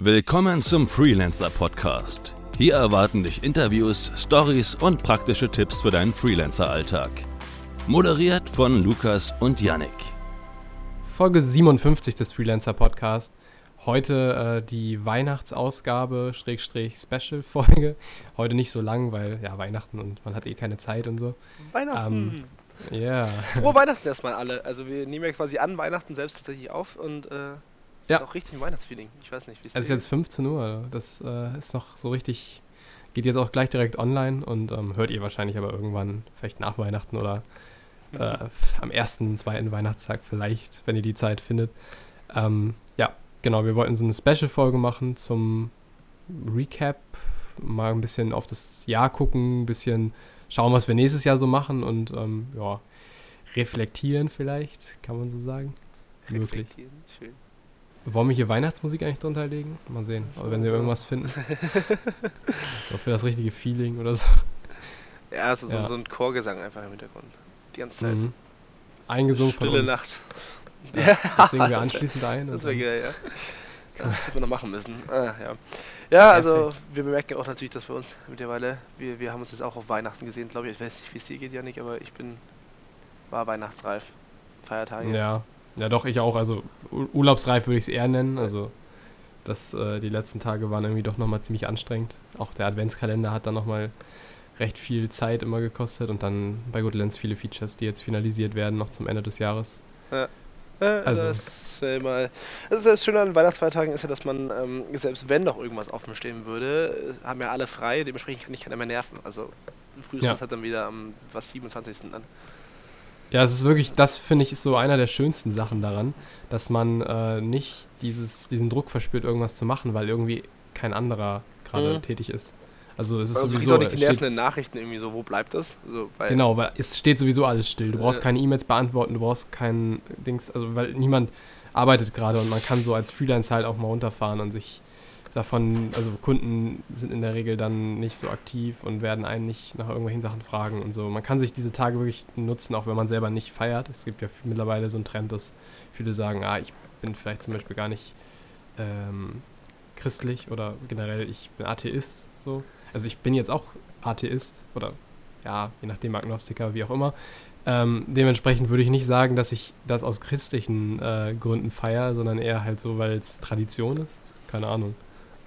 Willkommen zum Freelancer Podcast. Hier erwarten dich Interviews, Stories und praktische Tipps für deinen Freelancer-Alltag. Moderiert von Lukas und Yannick. Folge 57 des Freelancer Podcast. Heute äh, die Weihnachtsausgabe, Schrägstrich Special-Folge. Heute nicht so lang, weil ja Weihnachten und man hat eh keine Zeit und so. Weihnachten. Ähm, ja. Frohe Weihnachten erstmal alle. Also wir nehmen ja quasi an Weihnachten selbst tatsächlich auf und äh, Ja. ist auch richtig ein Weihnachtsfeeling. Ich weiß nicht, wie Es ist jetzt 15 Uhr. Das äh, ist noch so richtig. Geht jetzt auch gleich direkt online und ähm, hört ihr wahrscheinlich aber irgendwann, vielleicht nach Weihnachten oder äh, am ersten, zweiten Weihnachtstag vielleicht, wenn ihr die Zeit findet. Ähm, ja, genau, wir wollten so eine Special-Folge machen zum Recap, mal ein bisschen auf das Jahr gucken, ein bisschen schauen, was wir nächstes Jahr so machen und ähm, ja, reflektieren vielleicht, kann man so sagen. Möglich. Reflektieren. Schön. Wollen wir hier Weihnachtsmusik eigentlich drunter legen? Mal sehen, aber wenn wir irgendwas finden. so für das richtige Feeling oder so. Ja, so, so, Ja. so ein Chorgesang einfach im Hintergrund. Die ganze Zeit. Mhm. Eingesungen von Stille uns. Nacht. Ja, das singen wir anschließend ein. Das wäre geil, ja. Das hätten wir noch machen müssen. Ah, ja. Ja, also wir bemerken auch natürlich, dass bei uns mittlerweile, wir, wir haben uns jetzt auch auf Weihnachten gesehen, glaube ich. Ich weiß nicht, wie es dir geht, Janik, aber ich bin, war weihnachtsreif. Feiertage. Ja, ja doch, ich auch. Also ur- urlaubsreif würde ich es eher nennen. Also das, äh, die letzten Tage waren irgendwie doch nochmal ziemlich anstrengend. Auch der Adventskalender hat dann nochmal recht viel Zeit immer gekostet und dann bei Good Lens viele Features, die jetzt finalisiert werden, noch zum Ende des Jahres. Äh, Also- Das ist ja immer. Das, ist das Schöne an Weihnachtsfeiertagen ist ja, dass man, ähm, selbst wenn noch irgendwas offen stehen würde, haben ja alle frei, dementsprechend kann ich keiner mehr nerven. Also frühestens Ja. hat dann wieder am was 27. dann. Ja, es ist wirklich, das finde ich ist so einer der schönsten Sachen daran, dass man äh, nicht dieses, diesen Druck verspürt, irgendwas zu machen, weil irgendwie kein anderer gerade Mhm. tätig ist. Also es ist Also sowieso, auch nicht nervenden Nachrichten irgendwie so, wo bleibt das? So, weil, genau, weil es steht sowieso alles still. Du brauchst Äh. keine E-Mails beantworten, du brauchst kein Dings, also weil niemand arbeitet gerade und man kann so als Freelancer halt auch mal runterfahren und sich davon, also Kunden sind in der Regel dann nicht so aktiv und werden einen nicht nach irgendwelchen Sachen fragen und so. Man kann sich diese Tage wirklich nutzen, auch wenn man selber nicht feiert. Es gibt ja mittlerweile so einen Trend, dass viele sagen, ah, ich bin vielleicht zum Beispiel gar nicht ähm, christlich oder generell ich bin Atheist. So. Also ich bin jetzt auch Atheist oder ja, je nachdem Agnostiker, wie auch immer. Ähm, dementsprechend würde ich nicht sagen, dass ich das aus christlichen äh, Gründen feiere, sondern eher halt so, weil es Tradition ist. Keine Ahnung.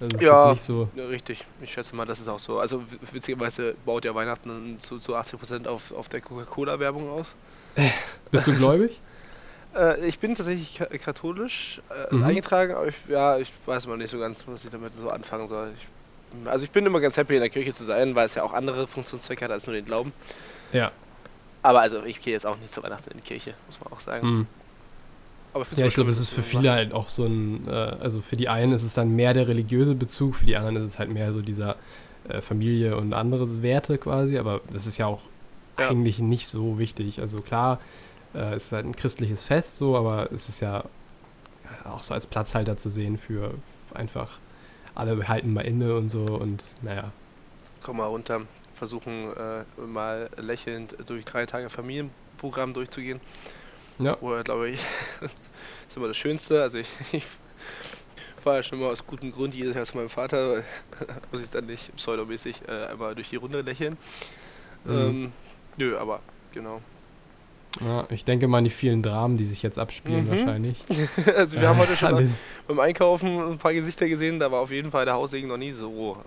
Also Ja. so. Richtig, ich schätze mal, das ist auch so. Also witzigerweise baut ja Weihnachten zu, zu 80% auf, auf der Coca-Cola-Werbung aus. Bist du gläubig? Äh, ich bin tatsächlich ka katholisch äh, Mhm. eingetragen, aber ich, ja, ich weiß mal nicht so ganz, was ich damit so anfangen soll. Ich, also ich bin immer ganz happy in der Kirche zu sein, weil es ja auch andere Funktionszwecke hat als nur den Glauben. ja. Aber also ich gehe jetzt auch nicht zu Weihnachten in die Kirche, muss man auch sagen. Mhm. Aber Ja, ich glaube, es ist für viele halt auch so ein, äh, also für die einen ist es dann mehr der religiöse Bezug, für die anderen ist es halt mehr so dieser äh, Familie und andere Werte quasi, aber das ist ja auch Ja. eigentlich nicht so wichtig. Also klar, äh, es ist halt ein christliches Fest so, aber es ist ja auch so als Platzhalter zu sehen für einfach alle halten mal inne und so und naja. Komm mal runter, versuchen äh, mal lächelnd durch drei Tage Familienprogramm durchzugehen. Ja. Wo glaube ich, das ist immer das Schönste. Also ich, ich fahre ja schon mal aus gutem Grund jedes Jahr zu meinem Vater, muss ich dann nicht pseudomäßig äh, einmal durch die Runde lächeln. Mhm. Ähm, nö, aber genau. Ja, ich denke mal an die vielen Dramen, die sich jetzt abspielen Mhm. wahrscheinlich. also wir haben heute schon An beim Einkaufen ein paar Gesichter gesehen, da war auf jeden Fall der Haussegen noch nie so.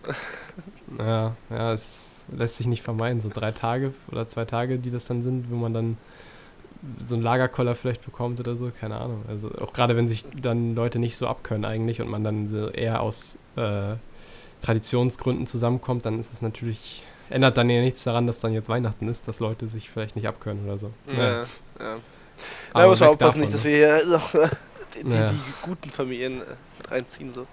Ja, ja, es lässt sich nicht vermeiden. So drei Tage oder zwei Tage, die das dann sind, wo man dann so einen Lagerkoller vielleicht bekommt oder so, keine Ahnung. Also auch gerade wenn sich dann Leute nicht so abkönnen eigentlich und man dann so eher aus äh, Traditionsgründen zusammenkommt, dann ist es natürlich, ändert dann ja nichts daran, dass dann jetzt Weihnachten ist, dass Leute sich vielleicht nicht abkönnen oder so. Ja, ja. Aber Da muss man aufpassen, davon, nicht, dass ne? wir hier die, die, Ja. die guten Familien äh, mit reinziehen. So.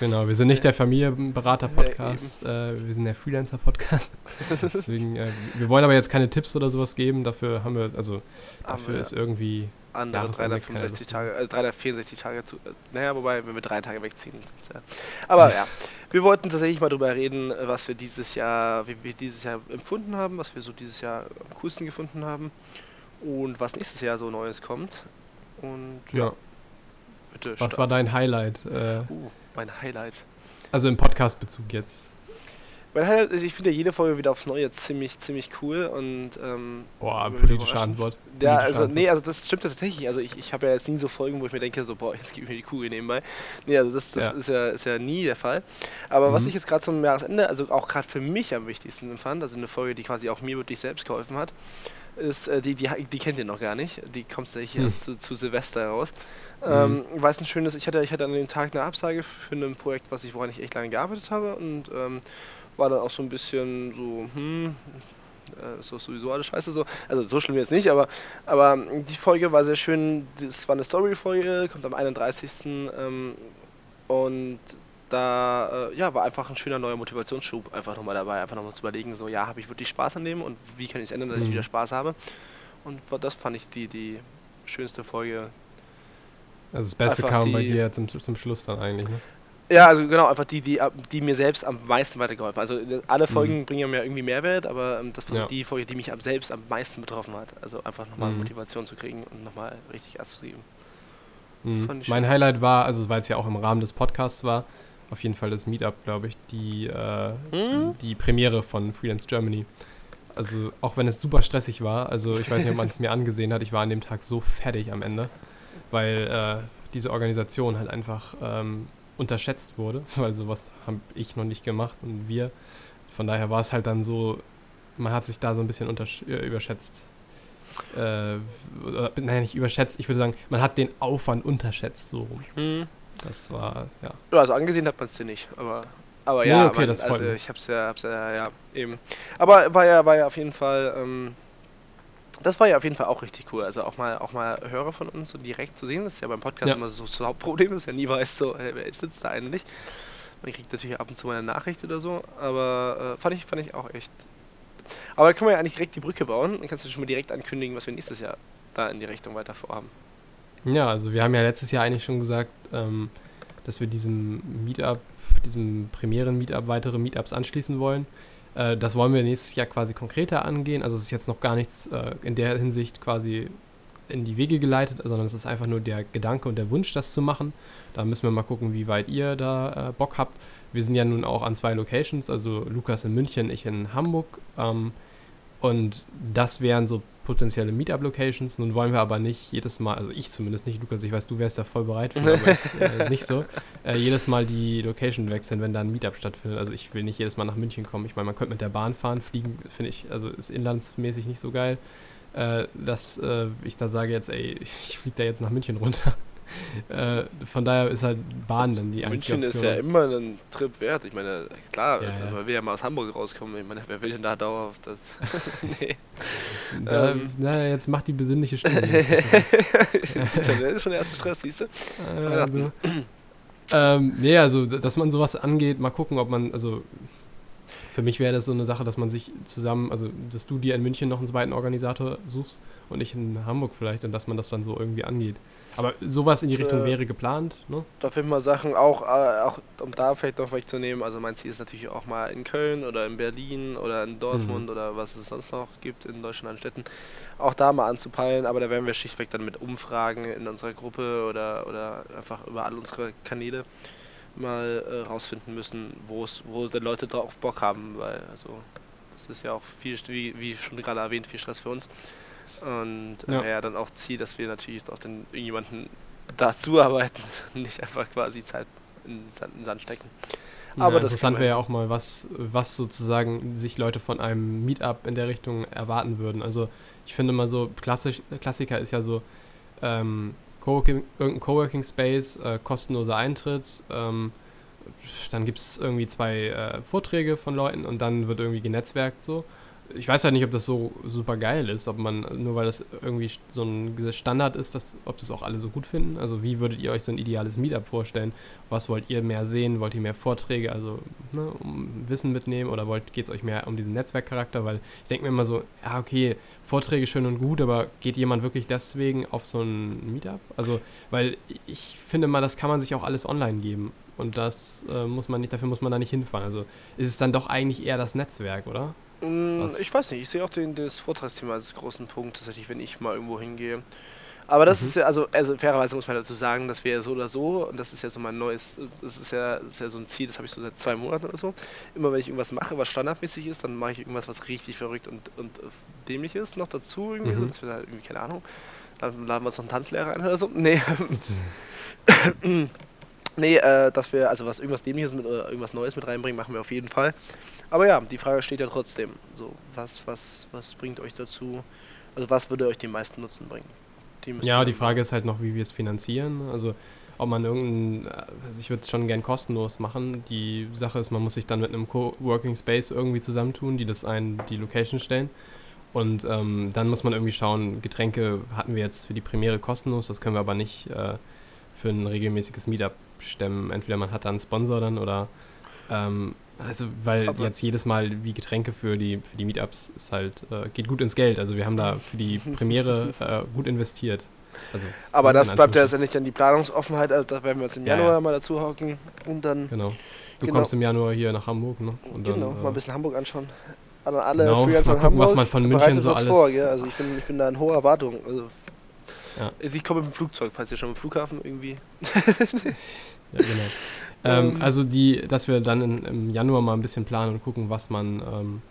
Genau, wir sind nicht der Familienberater-Podcast, äh, wir sind der Freelancer-Podcast. Deswegen, äh, wir wollen aber jetzt keine Tipps oder sowas geben, dafür haben wir, also dafür wir ist irgendwie, andere Jahresende keine 365 Lust Tage, äh, 364 Tage zu. Äh, naja, wobei, wenn wir drei Tage wegziehen, ja. Aber ja, wir wollten tatsächlich mal drüber reden, äh, was wir dieses Jahr, wie wir dieses Jahr empfunden haben, was wir so dieses Jahr am coolsten gefunden haben und was nächstes Jahr so Neues kommt. Und ja, ja. Bitte. Was war dein Highlight? Äh, Uh, mein Highlight. Also im Podcast-Bezug jetzt. Mein Highlight ist, ich finde ja jede Folge wieder aufs Neue ziemlich, ziemlich cool und ähm, Boah, politische Antwort. Ja, Politische also Antwort. nee, also das stimmt tatsächlich. Also ich, ich habe ja jetzt nie so Folgen, wo ich mir denke, so, boah, jetzt gib mir die Kugel nebenbei. Nee, also das, das Ja. Ist, ja, ist ja nie der Fall. Aber was Mhm. ich jetzt gerade zum Jahresende, also auch gerade für mich am wichtigsten fand, also eine Folge, die quasi auch mir wirklich selbst geholfen hat, ist, äh, die, die, die kennt ihr noch gar nicht. Die kommt tatsächlich Hm. erst zu, zu Silvester raus. Mhm. Ähm, weil es ein schönes, ich hatte, ich hatte an dem Tag eine Absage für ein Projekt, was ich, woran ich echt lange gearbeitet habe und ähm, war dann auch so ein bisschen so, hm, äh, ist doch sowieso alles scheiße so. Also so schlimm jetzt nicht, aber, aber die Folge war sehr schön. Das war eine Story-Folge, kommt am 31. Ähm, und da äh, ja, war einfach ein schöner neuer Motivationsschub einfach nochmal dabei. Einfach nochmal zu überlegen, so ja, habe ich wirklich Spaß an dem und wie kann ich es ändern, dass ich Mhm. wieder Spaß habe. Und das fand ich die, die schönste Folge. Also das Beste einfach kam bei die- dir zum, zum Schluss dann eigentlich, ne? Ja, also genau, einfach die, die, ab- die mir selbst am meisten weitergeholfen hat. Also äh, alle Mhm. Folgen bringen ja mir irgendwie Mehrwert, aber ähm, das war Ja. die Folge, die mich am selbst am meisten betroffen hat. Also einfach nochmal Mhm. Motivation zu kriegen und nochmal richtig Gas zu geben. Mhm. Ich Mein. Highlight war, also weil es ja auch im Rahmen des Podcasts war, auf jeden Fall das Meetup, glaube ich, die, äh, Mhm. die Premiere von Freelance Germany. Also auch wenn es super stressig war, also ich weiß nicht, ob man es mir angesehen hat, ich war an dem Tag so fertig am Ende, weil äh, diese Organisation halt einfach ähm, unterschätzt wurde, weil sowas habe ich noch nicht gemacht und wir. Von daher war es halt dann so, man hat sich da so ein bisschen äh, überschätzt. Äh, oder, nein, nicht überschätzt, ich würde sagen, man hat den Aufwand unterschätzt, so rum. Mhm. Das war, ja. Also angesehen hat man es dir nicht, aber aber Nee, ja, okay, man, das also mich. ich hab's ja, hab's ja, ja, eben. Aber war ja, war ja auf jeden Fall, ähm, das war ja auf jeden Fall auch richtig cool. Also auch mal, auch mal Hörer von uns so direkt zu sehen, das ist ja beim Podcast Ja. immer so das Hauptproblem, dass ja nie weiß, so, hey, wer ist jetzt da eigentlich? Man kriegt natürlich ab und zu mal eine Nachricht oder so, aber äh, fand ich, fand ich auch echt. Aber da können wir ja eigentlich direkt die Brücke bauen. Dann kannst du schon mal direkt ankündigen, was wir nächstes Jahr da in die Richtung weiter vorhaben. Ja, also wir haben ja letztes Jahr eigentlich schon gesagt, ähm, dass wir diesem Meetup, diesem Premieren-Meetup weitere Meetups anschließen wollen. Äh, das wollen wir nächstes Jahr quasi konkreter angehen. Also es ist jetzt noch gar nichts äh, in der Hinsicht quasi in die Wege geleitet, sondern es ist einfach nur der Gedanke und der Wunsch, das zu machen. Da müssen wir mal gucken, wie weit ihr da äh, Bock habt. Wir sind ja nun auch an zwei Locations, also Lukas in München, ich in Hamburg. Ähm, und das wären so potenzielle Meetup-Locations. Nun wollen wir aber nicht jedes Mal, also ich zumindest nicht, Lukas, ich weiß, du wärst da voll bereit für, aber ich, äh, nicht so, äh, jedes Mal die Location wechseln, wenn da ein Meetup stattfindet. Also ich will nicht jedes Mal nach München kommen. Ich meine, man könnte mit der Bahn fahren, fliegen, finde ich, also ist inlandsmäßig nicht so geil. Äh, dass äh, ich da sage jetzt, ey, ich fliege da jetzt nach München runter. äh, von daher ist halt Bahn dann die einzige München ist Option. ja immer ein Trip wert. Ich meine, klar, Ja, ja. weil wir ja mal aus Hamburg rauskommen. Ich meine, wer will denn da dauerhaft das? nee. da, ähm. na, jetzt macht die besinnliche Stimme. das ist schon- ist der erste Stress, siehst du? Äh, also, ähm, nee, also, dass man sowas angeht, mal gucken, ob man, also, für mich wäre das so eine Sache, dass man sich zusammen, also, dass du dir in München noch einen zweiten Organisator suchst und ich in Hamburg vielleicht und dass man das dann so irgendwie angeht. Aber sowas in die Richtung Äh, wäre geplant, ne? Da finden wir Sachen auch, äh, auch um da vielleicht noch wegzunehmen. Also mein Ziel ist natürlich auch mal in Köln oder in Berlin oder in Dortmund Mhm. oder was es sonst noch gibt in Deutschland an Städten, auch da mal anzupeilen. Aber da werden wir schlichtweg dann mit Umfragen in unserer Gruppe oder, oder einfach über all unsere Kanäle mal äh, rausfinden müssen, wo es, wo die Leute drauf Bock haben, weil also das ist ja auch viel, wie, wie schon gerade erwähnt, viel Stress für uns. Und Ja. ja. ja dann auch Ziel, dass wir natürlich auch dann irgendjemanden dazu arbeiten, nicht einfach quasi Zeit in den Sand, stecken. Ja, Aber das interessant wäre ja auch mal, was, was sozusagen sich Leute von einem Meetup in der Richtung erwarten würden. Also ich finde mal so, klassisch, Klassiker ist ja so, ähm, Coworking, irgendein Coworking Space, äh, kostenloser Eintritt, ähm, dann gibt es irgendwie zwei äh, Vorträge von Leuten und dann wird irgendwie genetzwerkt so. Ich weiß halt nicht, ob das so super geil ist, ob man, nur weil das irgendwie so ein Standard ist, dass, ob das auch alle so gut finden. Also wie würdet ihr euch so ein ideales Meetup vorstellen? Was wollt ihr mehr sehen? Wollt ihr mehr Vorträge, also ne, um Wissen mitnehmen oder geht es euch mehr um diesen Netzwerkcharakter? Weil ich denke mir immer so, ja okay, Vorträge schön und gut, aber geht jemand wirklich deswegen auf so ein Meetup? Also, weil ich finde mal, das kann man sich auch alles online geben. Und das äh, muss man nicht, dafür muss man da nicht hinfahren. Also ist es dann doch eigentlich eher das Netzwerk, oder? Mm, Was? Ich weiß nicht, ich sehe auch den, das Vortragsthema als großen Punkt, tatsächlich, wenn ich mal irgendwo hingehe. Aber das Mhm. ist ja, also, also fairerweise muss man dazu sagen, dass wir so oder so, und das ist ja so mein neues, das ist ja, das ist ja so ein Ziel, das habe ich so seit zwei Monaten oder so. Immer wenn ich irgendwas mache, was standardmäßig ist, dann mache ich irgendwas, was richtig verrückt und, und äh, dämlich ist, noch dazu irgendwie, Mhm. so, dass wir halt irgendwie, keine Ahnung, dann laden wir uns noch einen Tanzlehrer ein oder so. Nee, nee, äh, dass wir, also was irgendwas Dämliches mit oder irgendwas Neues mit reinbringen, machen wir auf jeden Fall. Aber ja, die Frage steht ja trotzdem. So, was, was, was bringt euch dazu? Also was würde euch den meisten Nutzen bringen? Die Ja, die Frage ist halt noch, wie wir es finanzieren. Also ob man irgendein, also ich würde es schon gern kostenlos machen. Die Sache ist, man muss sich dann mit einem Coworking Space irgendwie zusammentun, die das ein, die Location stellen. Und ähm, dann muss man irgendwie schauen, Getränke hatten wir jetzt für die Premiere kostenlos, das können wir aber nicht äh, für ein regelmäßiges Meetup stemmen. Entweder man hat da einen Sponsor dann oder ähm, also weil Aber- jetzt jedes Mal wie Getränke für die für die Meetups ist halt äh, geht gut ins Geld. Also wir haben da für die Premiere äh, gut investiert. Also Aber das bleibt ja letztendlich dann die Planungsoffenheit, also da werden wir uns im Ja, Januar ja. mal dazu hocken und dann Genau. Du Genau. kommst im Januar hier nach Hamburg, ne? Und dann, genau, äh, mal ein bisschen Hamburg anschauen. An alle Genau, mal gucken, was Hamburg, man von München so was alles- Vor? Also ich bin, ich bin da in hoher Erwartung. Also, Ja. also ich komme mit dem Flugzeug, falls ihr schon im Flughafen irgendwie. Ja, genau. Ähm, Ähm. also die, dass wir dann in, im Januar mal ein bisschen planen und gucken, was man ähm,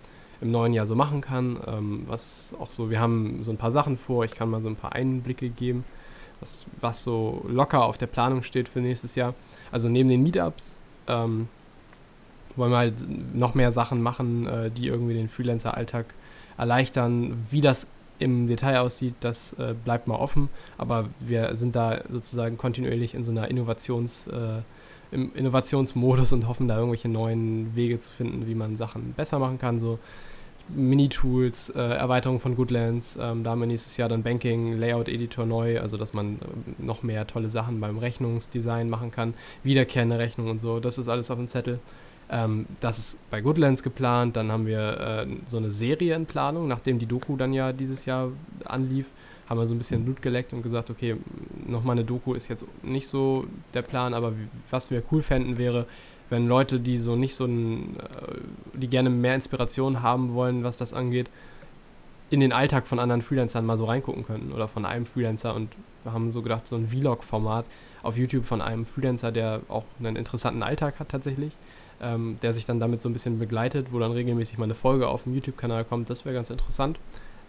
im neuen Jahr so machen kann. Ähm, was auch so, wir haben so ein paar Sachen vor, ich kann mal so ein paar Einblicke geben, was, was so locker auf der Planung steht für nächstes Jahr. Also neben den Meetups ähm, wollen wir halt noch mehr Sachen machen, äh, die irgendwie den Freelancer-Alltag erleichtern. Wie das im Detail aussieht, das äh, bleibt mal offen, aber wir sind da sozusagen kontinuierlich in so einer Innovations, äh, im Innovationsmodus und hoffen da irgendwelche neuen Wege zu finden, wie man Sachen besser machen kann, so Mini-Tools, äh, Erweiterung von Goodlands, ähm, da haben wir nächstes Jahr dann Banking, Layout-Editor neu, also dass man ähm, noch mehr tolle Sachen beim Rechnungsdesign machen kann, wiederkehrende Rechnung und so, das ist alles auf dem Zettel. Ähm, das ist bei Goodlands geplant. Dann haben wir äh, so eine Serie in Planung, nachdem die Doku dann ja dieses Jahr anlief, haben wir so ein bisschen Blut geleckt und gesagt, okay, nochmal eine Doku ist jetzt nicht so der Plan, aber was wir cool fänden wäre, wenn Leute, die so nicht so ein, äh, die gerne mehr Inspiration haben wollen, was das angeht, in den Alltag von anderen Freelancern mal so reingucken könnten oder von einem Freelancer und wir haben so gedacht, so ein Vlog-Format auf YouTube von einem Freelancer, der auch einen interessanten Alltag hat tatsächlich ähm, der sich dann damit so ein bisschen begleitet, wo dann regelmäßig mal eine Folge auf dem YouTube-Kanal kommt. Das wäre ganz interessant.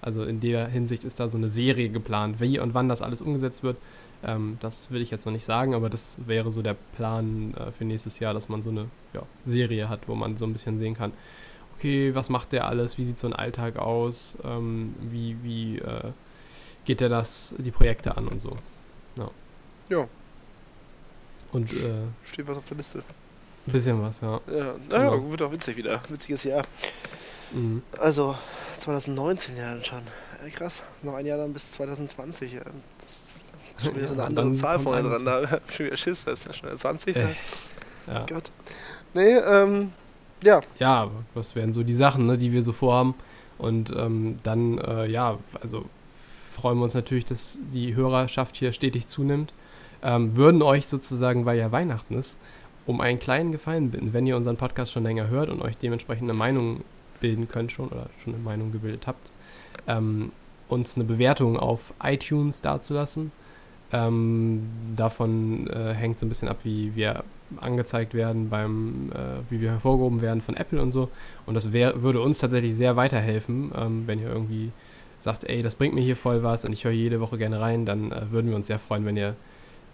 Also in der Hinsicht ist da so eine Serie geplant. Wie und wann das alles umgesetzt wird, ähm, das will ich jetzt noch nicht sagen, aber das wäre so der Plan äh, für nächstes Jahr, dass man so eine ja, Serie hat, wo man so ein bisschen sehen kann, okay, was macht der alles, wie sieht so ein Alltag aus, ähm, wie, wie äh, geht der das, die Projekte an und so. Ja. Ja. Und äh, Steht was auf der Liste. ein bisschen was, ja. Ja, naja, Genau. wird auch witzig wieder. Witziges Jahr. Mhm. Also 2019 ja dann schon. Äh, krass. Noch ein Jahr dann bis 2020. Ja. Das ist schon wieder so eine Ja, andere Zahl vorne dran. Da 21. hab ich schon wieder Schiss. Das ist ja schon 20. Äh. Ja. Gott. Nee, ähm, ja. ja, das wären so die Sachen, ne, die wir so vorhaben. Und ähm, dann, äh, ja, also freuen wir uns natürlich, dass die Hörerschaft hier stetig zunimmt. Ähm, würden euch sozusagen, weil ja Weihnachten ist, um einen kleinen Gefallen bitten, wenn ihr unseren Podcast schon länger hört und euch dementsprechend eine Meinung bilden könnt schon oder schon eine Meinung gebildet habt, ähm, uns eine Bewertung auf iTunes dazulassen. Ähm, davon äh, hängt so ein bisschen ab, wie wir angezeigt werden, beim, äh, wie wir hervorgehoben werden von Apple und so. Und das wär, würde uns tatsächlich sehr weiterhelfen, ähm, wenn ihr irgendwie sagt, ey, das bringt mir hier voll was und ich höre jede Woche gerne rein, dann äh, würden wir uns sehr freuen, wenn ihr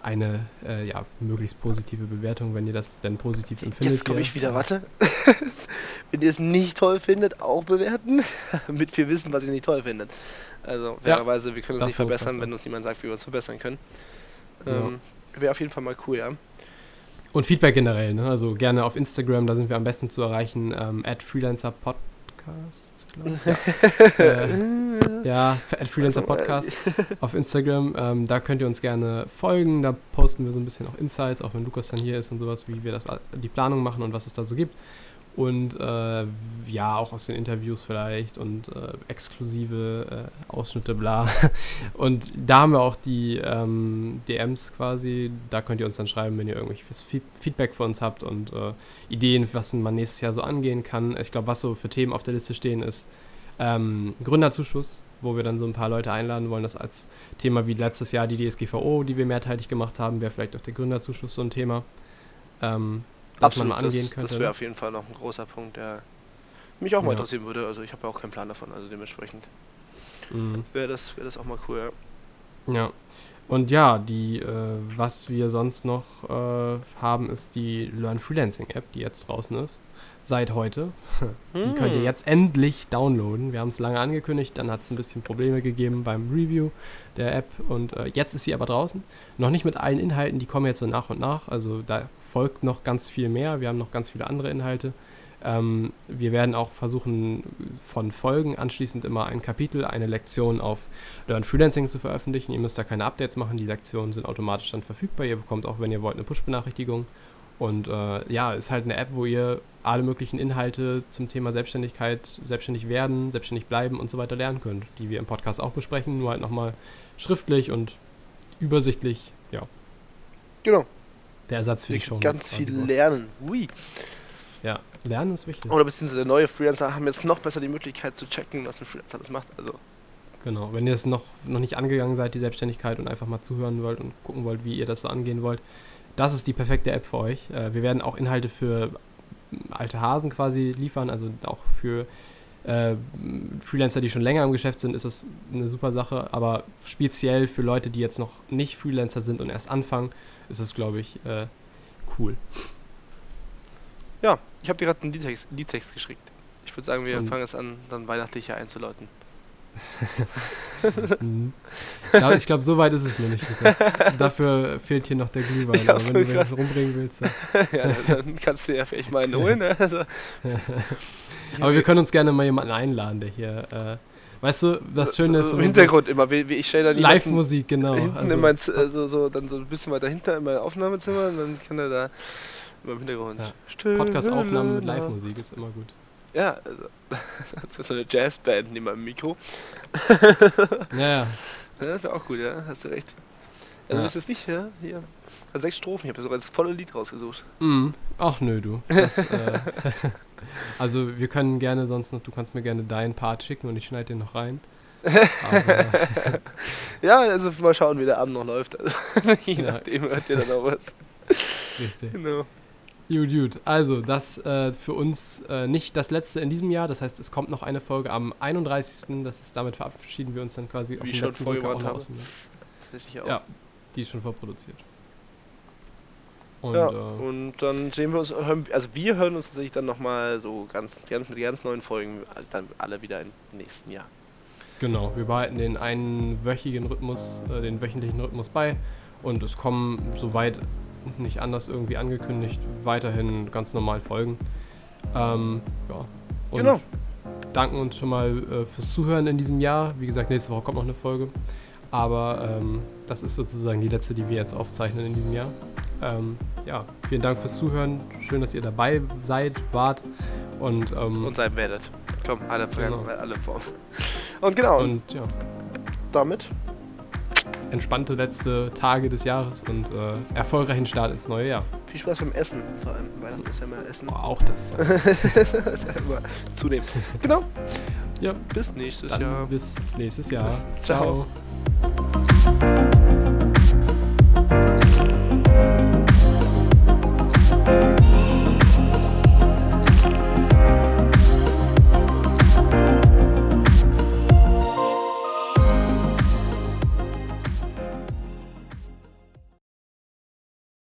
eine äh, ja, möglichst positive Bewertung, wenn ihr das denn positiv empfindet. Jetzt komme ich wieder. Warte. Wenn ihr es nicht toll findet, auch bewerten. Damit wir wissen, was ihr nicht toll findet. Also, Ja, fairerweise, wir können uns das nicht verbessern, wenn ja. uns jemand sagt, wie wir uns verbessern können. Ja. Ähm, Wäre auf jeden Fall mal cool, ja. Und Feedback generell, ne? Also gerne auf Instagram, da sind wir am besten zu erreichen, ähm, at Freelancer Podcast, glaube ich. Ja, äh, ja Freelancer Podcast auf Instagram. Ähm, da könnt ihr uns gerne folgen. Da posten wir so ein bisschen auch Insights, auch wenn Lukas dann hier ist und sowas, wie wir das die Planung machen und was es da so gibt. Und äh, ja, auch aus den Interviews vielleicht und äh, exklusive äh, Ausschnitte, bla. Und da haben wir auch die ähm, DMs quasi. Da könnt ihr uns dann schreiben, wenn ihr irgendwelches Feed- Feedback für uns habt und äh, Ideen, was man nächstes Jahr so angehen kann. Ich glaube, was so für Themen auf der Liste stehen ist, ähm, Gründerzuschuss, wo wir dann so ein paar Leute einladen wollen. Das als Thema wie letztes Jahr die DSGVO, die wir mehrteilig gemacht haben, wäre vielleicht auch der Gründerzuschuss so ein Thema, ähm, das Absolut, man mal angehen das, könnte. Das ne? wäre auf jeden Fall noch ein großer Punkt, der mich auch mal Ja. interessieren würde. Also ich habe ja auch keinen Plan davon, also dementsprechend Mhm. wäre das, wär das auch mal cool. Ja. Ja. Und ja, die, äh, was wir sonst noch äh, haben, ist die Learn Freelancing App, die jetzt draußen ist. Seit heute. Die könnt ihr Hm. jetzt endlich downloaden. Wir haben es lange angekündigt, dann hat es ein bisschen Probleme gegeben beim Review der App und äh, jetzt ist sie aber draußen. Noch nicht mit allen Inhalten, die kommen jetzt so nach und nach. Also da folgt noch ganz viel mehr. Wir haben noch ganz viele andere Inhalte. Ähm, wir werden auch versuchen, von Folgen anschließend immer ein Kapitel, eine Lektion auf Learn Freelancing zu veröffentlichen. Ihr müsst da keine Updates machen, die Lektionen sind automatisch dann verfügbar. Ihr bekommt auch, wenn ihr wollt, eine Push-Benachrichtigung. Und äh, ja, ist halt eine App, wo ihr alle möglichen Inhalte zum Thema Selbstständigkeit, selbstständig werden, selbstständig bleiben und so weiter lernen könnt, die wir im Podcast auch besprechen, nur halt nochmal schriftlich und übersichtlich. Ja, Genau. der Ersatz für die Show. ganz viel lernen. Ui. Ja, lernen ist wichtig. Oder beziehungsweise neue Freelancer haben jetzt noch besser die Möglichkeit zu checken, was ein Freelancer alles macht. Also Genau, wenn ihr es noch, noch nicht angegangen seid, die Selbstständigkeit und einfach mal zuhören wollt und gucken wollt, wie ihr das so angehen wollt, das ist die perfekte App für euch. Äh, wir werden auch Inhalte für alte Hasen quasi liefern, also auch für äh, Freelancer, die schon länger im Geschäft sind, ist das eine super Sache, aber speziell für Leute, die jetzt noch nicht Freelancer sind und erst anfangen, ist es, glaube ich, äh, cool. ja, ich habe dir gerade einen Liedtext, Liedtext geschickt. Ich würde sagen, wir Und- fangen jetzt an, dann weihnachtlicher einzuläuten. Mhm. ich glaube, so weit ist es noch nicht, Lukas. Dafür fehlt hier noch der Glühwein, Ja, aber wenn du den rumbringen willst, dann ja, dann kannst du ja vielleicht mal einen holen. Ne? Also, Aber wir können uns gerne mal jemanden einladen, der hier, äh, weißt du, das Schöne ist so immer im Hintergrund immer, wie, wie ich stelle dann so Live-Musik, genau. hinten Also, in mein, also so, dann so ein bisschen weiter hinter in mein Aufnahmezimmer und dann kann er da immer im Hintergrund. Ja. Stille Podcast-Aufnahme mit. Live-Musik ist immer gut. Ja, also, das ist so eine Jazzband neben meinem Mikro. Ja, ja. Das wäre auch gut, ja, hast du recht. Also Ja. ist es nicht, ja, hier. Also sechs Strophen, ich habe sogar das volle Lied rausgesucht. Mhm. Ach nö, du. Das, äh, also wir können gerne sonst noch, du kannst mir gerne deinen Part schicken und ich schneide den noch rein. Aber, Ja, also mal schauen, wie der Abend noch läuft. Also, je Ja. nachdem hört ihr dann auch was. richtig. Genau. Gut, gut. Also, das äh, für uns äh, nicht das letzte in diesem Jahr. Das heißt, es kommt noch eine Folge am 31. Das ist, damit verabschieden wir uns dann quasi Wie dem schon letzten Drücker noch habe. aus dem Jahr. Auch. Ja, die ist schon vorproduziert. Und ja, äh, und dann sehen wir uns, hören, also wir hören uns tatsächlich dann nochmal so ganz, ganz mit ganz neuen Folgen, dann alle wieder im nächsten Jahr. genau, wir behalten den einen wöchigen Rhythmus, äh, den wöchentlichen Rhythmus bei. Und es kommen soweit nicht anders irgendwie angekündigt, weiterhin ganz normal Folgen. Ähm, ja. Und Genau. danken uns schon mal äh, fürs Zuhören in diesem Jahr. Wie gesagt, nächste Woche kommt noch eine Folge. Aber ähm, das ist sozusagen die letzte, die wir jetzt aufzeichnen in diesem Jahr. Ähm, ja, vielen Dank fürs Zuhören. Schön, dass ihr dabei seid, wart. Und, ähm, Und sein werdet. Komm, alle, Genau. alle Formen. Und genau, und und ja, damit entspannte letzte Tage des Jahres und äh, erfolgreichen Start ins neue Jahr. viel Spaß beim Essen. Vor allem Weihnachten ist ja immer Essen. Oh, auch das. das ist ja immer zunehmen. Genau. ja, Bis nächstes dann Jahr. bis nächstes Jahr. Ciao. Ciao.